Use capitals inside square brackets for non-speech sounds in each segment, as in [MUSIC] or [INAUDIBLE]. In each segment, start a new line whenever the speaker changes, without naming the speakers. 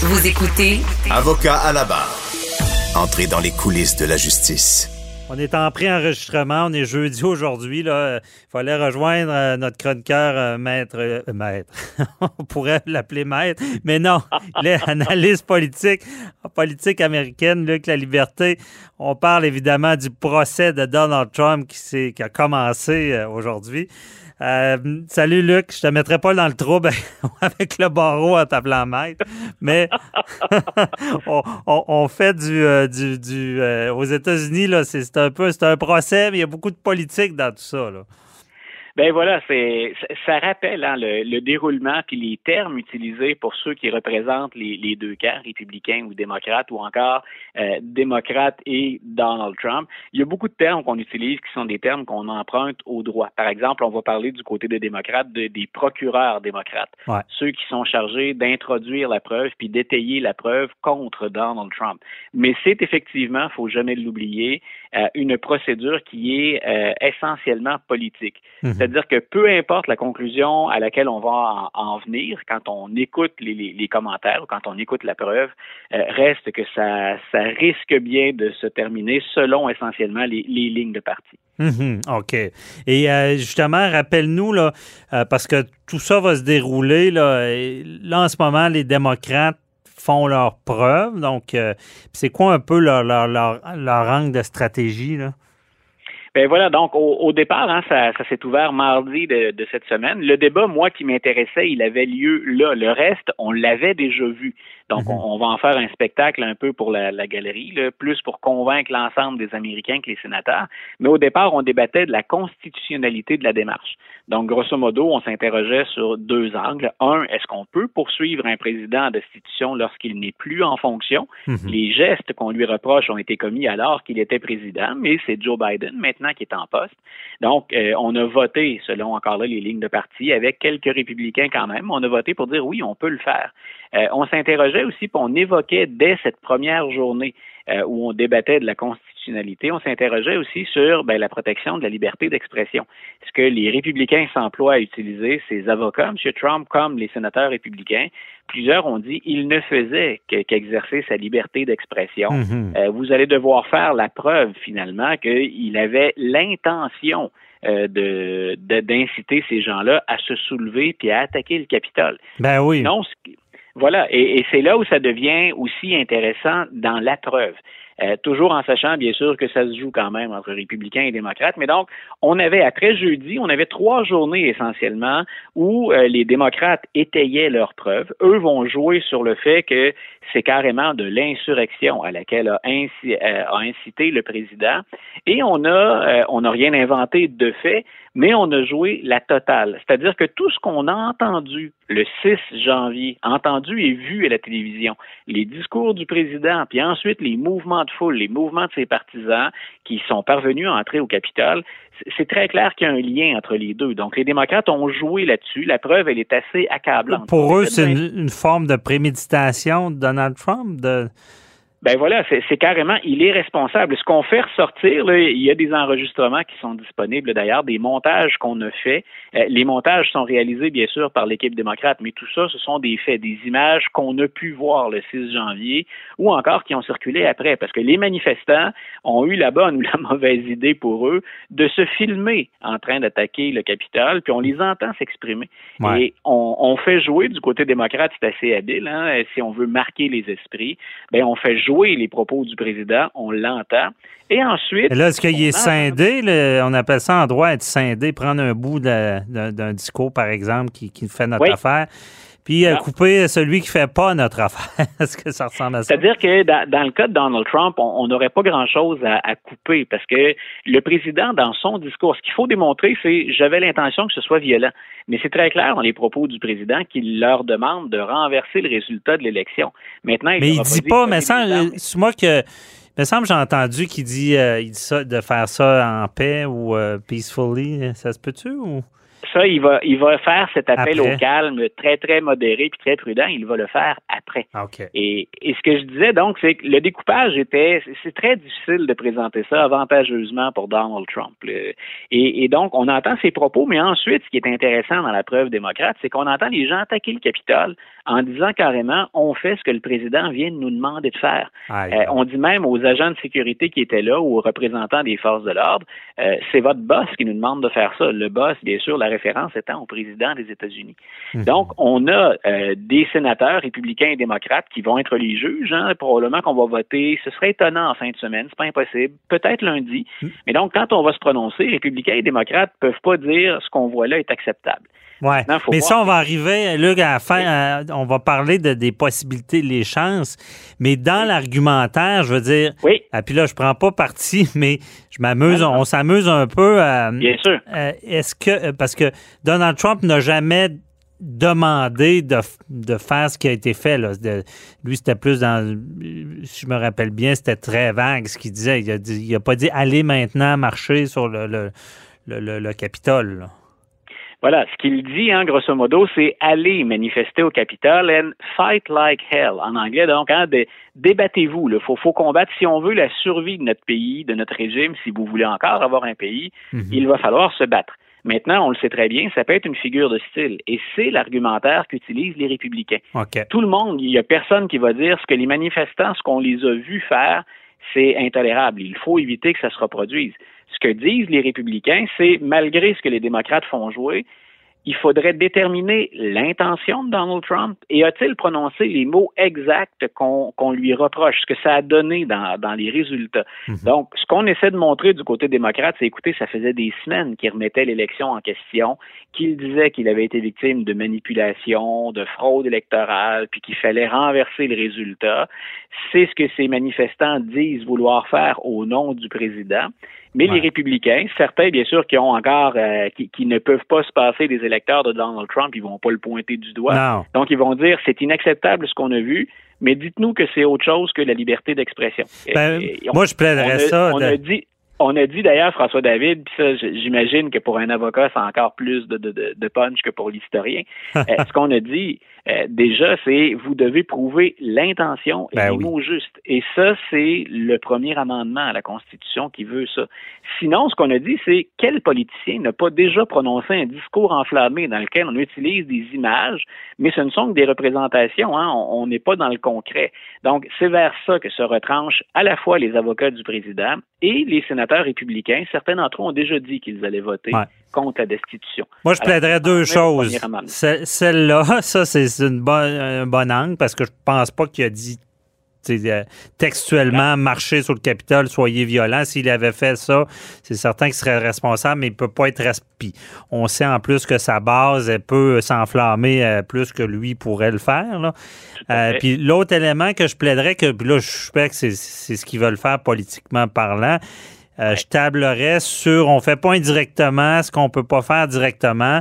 Vous écoutez
Avocat à la barre. Entrez dans les coulisses de la justice.
On est en pré-enregistrement, on est jeudi aujourd'hui. Il fallait rejoindre euh, notre chroniqueur euh, maître. euh, maître. [LAUGHS] on pourrait l'appeler maître, mais non, il est analyste politique, politique américaine, Luc La Liberté. On parle évidemment du procès de Donald Trump qui, qui a commencé aujourd'hui. Salut Luc, je te mettrai pas dans le trouble [LAUGHS] avec le barreau en t'appelant maître, mais [LAUGHS] on, fait du, du, du, aux États-Unis là, c'est un peu c'est un procès, mais il y a beaucoup de politique dans tout ça là.
Ben voilà, c'est ça- rappelle hein, le, le déroulement puis les termes utilisés pour ceux qui représentent les, les deux camps, républicains ou démocrates, ou encore euh, démocrates et Donald Trump. Il y a beaucoup de termes qu'on utilise qui sont des termes qu'on emprunte au droit. Par exemple, on va parler du côté des démocrates de- des procureurs démocrates,
Ouais.
ceux qui sont chargés d'introduire la preuve puis d'étayer la preuve contre Donald Trump. Mais c'est effectivement, faut jamais l'oublier, euh, une procédure qui est euh, essentiellement politique. C'est-à-dire que peu importe la conclusion à laquelle on va en, en venir, quand on écoute les, commentaires ou quand on écoute la preuve, euh, reste que ça, risque bien de se terminer selon essentiellement les, lignes de parti.
Mhm, OK. Et euh, justement, rappelle-nous, euh, parce que tout ça va se dérouler, là, là, en ce moment, les démocrates font leurs preuves. Donc, c'est quoi un peu leur, leur, leur, leur angle de stratégie, là?
Ben voilà, donc au, au départ, hein, ça, ça s'est ouvert mardi de, de cette semaine. Le débat, moi, qui m'intéressait, il avait lieu là. Le reste, on l'avait déjà vu. Donc,
Mhm.
on, on va en faire un spectacle un peu pour la, la galerie, là, plus pour convaincre l'ensemble des Américains que les sénateurs. Mais au départ, on débattait de la constitutionnalité de la démarche. Donc, grosso modo, on s'interrogeait sur deux angles. Un, est-ce qu'on peut poursuivre un président en destitution lorsqu'il n'est plus en fonction?
Mhm.
Les gestes qu'on lui reproche ont été commis alors qu'il était président, mais c'est Joe Biden maintenant qui est en poste. Donc, euh, on a voté, selon encore là les lignes de parti, avec quelques républicains quand même, on a voté pour dire oui, on peut le faire. Euh, on s'interrogeait aussi, puis on évoquait dès cette première journée euh, où on débattait de la constitutionnalité, on s'interrogeait aussi sur ben, la protection de la liberté d'expression. Ce que les républicains s'emploient à utiliser, ces avocats, M. Trump, comme les sénateurs républicains, plusieurs ont dit il ne faisait que- qu'exercer sa liberté d'expression.
Mhm.
Euh, vous allez devoir faire la preuve finalement qu'il avait l'intention euh, de d'inciter ces gens-là à se soulever puis à attaquer le Capitole.
Ben oui.
Non, ce voilà, et, c'est là où ça devient aussi intéressant dans la preuve. Euh, toujours en sachant, bien sûr, que ça se joue quand même entre républicains et démocrates. Mais donc, on avait, après jeudi, on avait trois journées essentiellement où euh, les démocrates étayaient leurs preuves. Eux vont jouer sur le fait que c'est carrément de l'insurrection à laquelle a, euh, a incité le président. Et on a, on n'a rien inventé de fait, mais on a joué la totale. C'est-à-dire que tout ce qu'on a entendu le 6 janvier, entendu et vu à la télévision, les discours du président, puis ensuite les mouvements de foule, les mouvements de ses partisans qui sont parvenus à entrer au Capitole, c'est- très clair qu'il y a un lien entre les deux. Donc les démocrates ont joué là-dessus. La preuve, elle est assez accablante.
Pour eux, c'est une, une forme de préméditation de Donald Trump. De...
Ben voilà, c'est carrément, il est responsable. Ce qu'on fait ressortir, là, il y a des enregistrements qui sont disponibles d'ailleurs, des montages qu'on a faits. Euh, les montages sont réalisés bien sûr par l'équipe démocrate, mais tout ça, ce sont des faits, des images qu'on a pu voir le 6 janvier ou encore qui ont circulé après, parce que les manifestants ont eu la bonne [LAUGHS] ou la mauvaise idée pour eux de se filmer en train d'attaquer le Capitole, puis on les entend s'exprimer.
Ouais.
Et on, on fait jouer du côté démocrate, c'est assez habile, hein, si on veut marquer les esprits, ben on fait jouer les propos du président, on l'entend, et ensuite...
Et là, est-ce qu'il est scindé? le- on appelle ça en droit être scindé, prendre un bout d'un d'un discours, par exemple, qui, qui fait notre
Oui.
affaire. Puis euh,
Ah.
couper celui qui fait pas notre affaire. [LAUGHS] Est-ce que ça ressemble à ça?
C'est-à-dire que dans, dans le cas de Donald Trump, on n'aurait pas grand-chose à, à couper parce que le président, dans son discours, ce qu'il faut démontrer, c'est j'avais l'intention que ce soit violent. Mais c'est très clair dans les propos du président qu'il leur demande de renverser le résultat de l'élection. Maintenant,
Mais il
leur a
dit pas, mais
armes-
c'est moi que. Il me semble que j'ai entendu qu'il dit, euh, il dit ça, de faire ça en paix ou euh, peacefully. Ça se peut-tu? Ou...
Ça, il va, il va faire cet appel
Après.
au calme très, très modéré puis très prudent. Il va le faire après.
Ah.
Et, et ce que je disais donc, c'est que le découpage était, c'est très difficile de présenter ça avantageusement pour Donald Trump. Et, et donc, on entend ses propos, mais ensuite, ce qui est intéressant dans la preuve démocrate, c'est qu'on entend les gens attaquer le Capitole en disant carrément, on fait ce que le président vient de nous demander de faire. Euh, on dit même aux agents de sécurité qui étaient là ou aux représentants des forces de l'ordre, euh, c'est votre boss qui nous demande de faire ça. Le boss, bien sûr, la référence étant au président des États-Unis.
Mhm.
Donc, on a euh, des sénateurs républicains et démocrates qui vont être les juges. Hein, probablement qu'on va voter. Ce serait étonnant en fin de semaine, c'est pas impossible. Peut-être lundi.
Mhm.
Mais donc, quand on va se prononcer, républicains et démocrates peuvent pas dire ce qu'on voit là est acceptable.
Ouais.
Maintenant,
Mais ça, on va arriver, Luc, à la fin, on va parler de, des possibilités, les chances. Mais dans l'argumentaire, je veux dire,
Oui,
ah, puis là, je prends pas parti, [LAUGHS] mais je m'amuse, on s'amuse un peu. à-
bien sûr.
Euh, Est-ce que, euh, parce que Donald Trump n'a jamais demandé de, de faire ce qui a été fait. Là. De- lui, c'était plus dans, euh, si je me rappelle bien, c'était très vague ce qu'il disait. Il a, dit, il a pas dit allez maintenant marcher sur le, le, le, le- le Capitole. là.
Voilà, ce qu'il dit, hein, grosso modo, c'est aller manifester au Capitole and fight like hell. En anglais, donc, hein, débattez-vous. Il faut, faut combattre. Si on veut la survie de notre pays, de notre régime, si vous voulez encore avoir un pays,
Mhm.
il va falloir se battre. Maintenant, on le sait très bien, ça peut être une figure de style. Et c'est l'argumentaire qu'utilisent les républicains.
OK.
Tout le monde, il n'y a personne qui va dire ce que les manifestants, ce qu'on les a vus faire, c'est intolérable. Il faut éviter que ça se reproduise. Ce que disent les républicains, c'est malgré ce que les démocrates font jouer, il faudrait déterminer l'intention de Donald Trump et a-t-il prononcé les mots exacts qu'on lui reproche, ce que ça a donné dans, dans les résultats?
Mhm.
Donc, ce qu'on essaie de montrer du côté démocrate, c'est écoutez, ça faisait des semaines qu'il remettait l'élection en question, qu'il disait qu'il avait été victime de manipulation, de fraude électorale, puis qu'il fallait renverser le résultat. C'est ce que ces manifestants disent vouloir faire au nom du président. Mais
Ouais.
les républicains, certains, bien sûr, qui ont encore, euh, qui, qui ne peuvent pas se passer des électeurs de Donald Trump, ils vont pas le pointer du doigt.
Non.
Donc, ils vont dire c'est inacceptable ce qu'on a vu, mais dites-nous que c'est autre chose que la liberté d'expression.
Ben, moi, je plaiderais ça.
On
de-
a dit. On a dit d'ailleurs, François David, puis ça, j'imagine que pour un avocat, c'est encore plus de, de, de- punch que pour l'historien. [LAUGHS] Euh, ce qu'on a dit euh, déjà, c'est vous devez prouver l'intention et
Ben
les
oui.
mots justes. Et ça, c'est le premier amendement à la Constitution qui veut ça. Sinon, ce qu'on a dit, c'est quel politicien n'a pas déjà prononcé un discours enflammé dans lequel on utilise des images, mais ce ne sont que des représentations, hein, on n'est pas dans le concret. Donc, c'est vers ça que se retranchent à la fois les avocats du président et les sénateurs républicains. Certains d'entre eux ont déjà dit qu'ils allaient voter
Ouais.
contre la destitution.
Moi, je
Alors,
plaiderais deux choses. Celle-là, [LAUGHS] ça, c'est une bonne, un bon angle parce que je pense pas qu'il a dit euh, textuellement marcher sur le Capitole, soyez violents. S'il avait fait ça, c'est certain qu'il serait responsable, mais il peut pas être respi. On sait en plus que sa base elle peut s'enflammer euh, plus que lui pourrait le faire. là. Euh, puis l'autre élément que je plaiderais, que puis là, je suspecte que c'est c'est ce qu'ils veulent faire politiquement parlant. Euh, Je tablerais sur, on fait pas indirectement ce qu'on peut pas faire directement,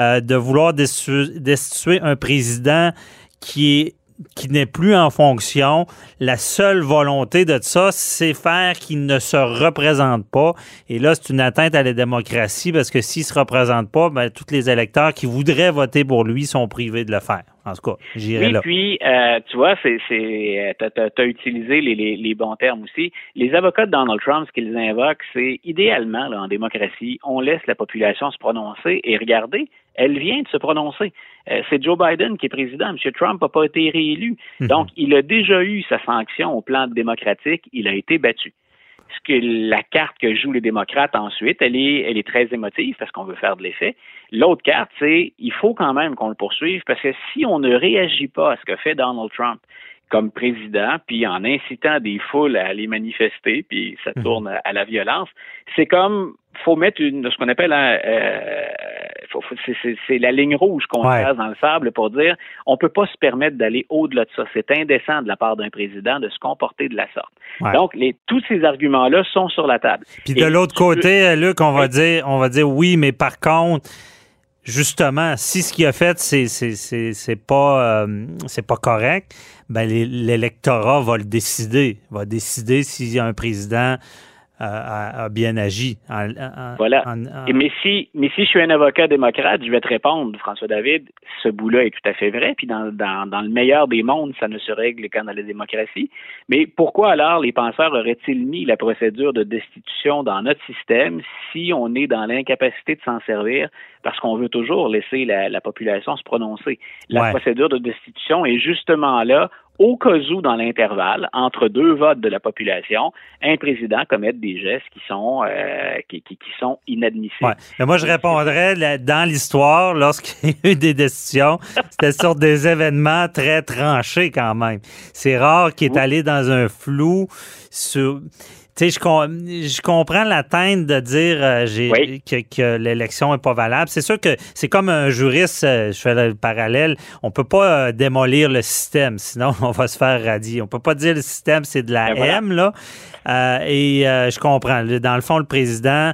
euh, de vouloir destituer, destituer un président qui est qui n'est plus en fonction. La seule volonté de ça, c'est faire qu'il ne se représente pas. Et là, c'est une atteinte à la démocratie parce que s'il se représente pas, ben, tous les électeurs qui voudraient voter pour lui sont privés de le faire. En tout cas, j'irai
Oui,
là.
puis, euh, tu vois, c'est, c'est, tu as, utilisé les, les, les bons termes aussi. Les avocats de Donald Trump, ce qu'ils invoquent, c'est idéalement, là, en démocratie, on laisse la population se prononcer et regardez, elle vient de se prononcer. Euh, c'est Joe Biden qui est président. M. Trump n'a pas été réélu.
Mhm.
Donc, il a déjà eu sa sanction au plan démocratique. Il a été battu. Ce que la carte que jouent les démocrates ensuite, elle est, elle est très émotive parce qu'on veut faire de l'effet. L'autre carte, c'est il faut quand même qu'on le poursuive parce que si on ne réagit pas à ce que fait Donald Trump comme président, puis en incitant des foules à aller manifester, puis ça
Mhm.
tourne à, la violence, c'est comme faut mettre une, ce qu'on appelle un, euh, c'est la ligne rouge qu'on
Ouais.
trace dans le sable pour dire on peut pas se permettre d'aller au-delà de ça. C'est indécent de la part d'un président de se comporter de la sorte.
Ouais.
Donc, les, tous ces arguments-là sont sur la table.
Puis de l'autre côté, Luc, on va dire, on va dire oui, mais par contre, justement, si ce qu'il a fait, c'est c'est pas euh, c'est pas correct, ben l'électorat va le décider, va décider si un président a, a bien agi. En- en-
Voilà.
en- en-
Et mais si, mais si je suis un avocat démocrate, je vais te répondre, François David, ce bout-là est tout à fait vrai. Puis dans, dans, dans le meilleur des mondes, ça ne se règle qu'en la démocratie. Mais pourquoi alors les penseurs auraient-ils mis la procédure de destitution dans notre système si on est dans l'incapacité de s'en servir parce qu'on veut toujours laisser la, la population se prononcer? La
Ouais.
procédure de destitution est justement là au cas où, dans l'intervalle, entre deux votes de la population, un président commette des gestes qui sont euh, qui, qui, qui sont inadmissibles.
Ouais. Mais moi, je répondrais, là, dans l'histoire, lorsqu'il y a eu des décisions, c'était sur des événements très tranchés quand même. C'est rare qu'il est allé dans un flou sur... Tu sais, je, com- je comprends l'atteinte de dire euh,
Oui.
que, que l'élection est pas valable. C'est sûr que c'est comme un juriste, euh, je fais le parallèle, on peut pas euh, démolir le système, sinon [LAUGHS] on va se faire radier. On peut pas dire le système, c'est de la
Ben voilà.
M, là. Et je comprends. Dans le fond, le président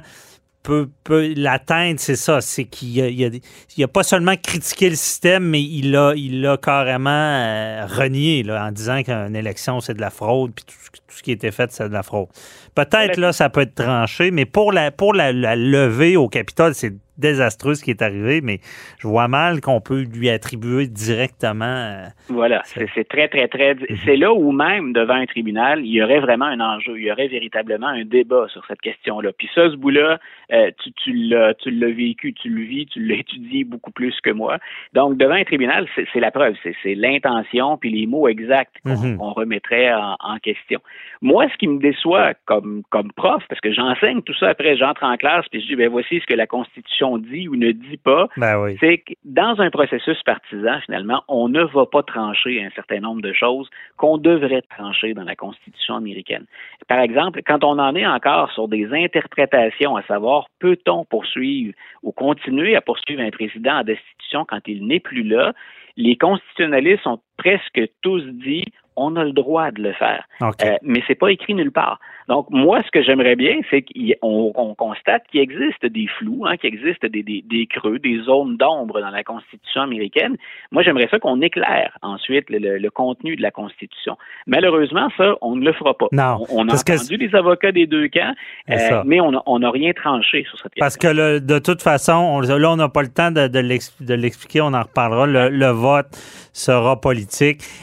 peut, peut l'atteindre, c'est ça. C'est qu'il a, il a, il a pas seulement critiqué le système, mais il a, il a carrément renié là, en disant qu'une élection, c'est de la fraude, puis tout, ce- tout ce qui était fait, c'est de la fraude. Peut-être là, ça peut être tranché, mais pour la, pour la, la lever au Capitole, c'est désastreux ce qui est arrivé, mais je vois mal qu'on peut lui attribuer directement. euh,
Voilà,
C'est-
très, très, très. C'est là où même, devant un tribunal, il y aurait vraiment un enjeu, il y aurait véritablement un débat sur cette question-là. Puis ça, ce bout-là, euh, tu, tu l'as vécu, tu le vis, tu l'as étudié beaucoup plus que moi. Donc, devant un tribunal, c'est la preuve, c'est l'intention puis les mots exacts qu'on
Mhm.
qu'on remettrait en, en question. Moi, ce qui me déçoit comme, comme prof, parce que j'enseigne tout ça après, j'entre en classe puis je dis, ben voici ce que la Constitution dit ou ne dit pas
Ben oui.
c'est que dans un processus partisan, finalement, on ne va pas trancher un certain nombre de choses qu'on devrait trancher dans la Constitution américaine. Par exemple, quand on en est encore sur des interprétations, à savoir peut-on poursuivre ou continuer à poursuivre un président en destitution quand il n'est plus là, les constitutionnalistes ont presque tous dit on a le droit de le faire.
OK.
Euh, mais c'est pas écrit nulle part. Donc, moi, ce que j'aimerais bien, c'est qu'on on constate qu'il existe des flous, hein, qu'il existe des, des, des creux, des zones d'ombre dans la Constitution américaine. Moi, j'aimerais ça qu'on éclaire ensuite le, le- le contenu de la Constitution. Malheureusement, ça, on ne le fera pas.
Non,
On, on a entendu les avocats des deux camps, euh, mais on n'a rien tranché sur cette question.
Parce que le- de toute façon, on- là, on n'a pas le temps de, de l'ex- de l'expliquer, on en reparlera. Le, le vote sera politique.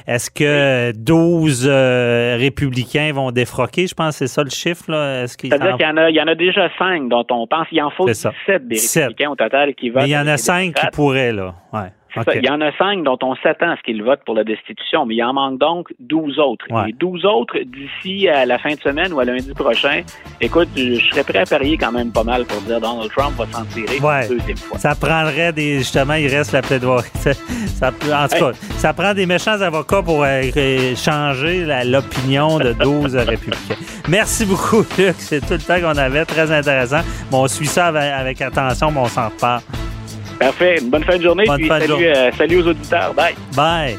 Est-ce que 12 euh, républicains vont défroquer? Je pense que c'est ça le chiffre. Là. Est-ce qu'il
C'est-à-dire qu'il y, en a, il y en a déjà cinq dont on pense, il en faut
C'est ça.
17 des
17.
républicains au total qui votent.
Mais il y en a
les
5 qui pourraient, là. Ouais.
Il y en a cinq dont on s'attend à ce qu'ils votent pour la destitution, mais il en manque donc 12 autres.
Ouais.
Les 12 autres, d'ici à la fin de semaine ou à lundi prochain, écoute, je serais prêt à parier quand même pas mal pour dire Donald Trump va s'en tirer
Ouais.
une deuxième fois.
Ça prendrait des. Justement, il reste la plaidoirie. [LAUGHS] Ça, en tout cas, ça prend des méchants avocats pour euh, changer l'opinion de 12 [LAUGHS] républicains. Merci beaucoup, Luc. C'est tout le temps qu'on avait. Très intéressant. Bon, on suit ça avec, avec attention, mais on s'en reparle.
Parfait. Une bonne fin de journée.
Bonne
puis
fin de
salut,
journée.
euh, salut aux auditeurs. Bye.
Bye.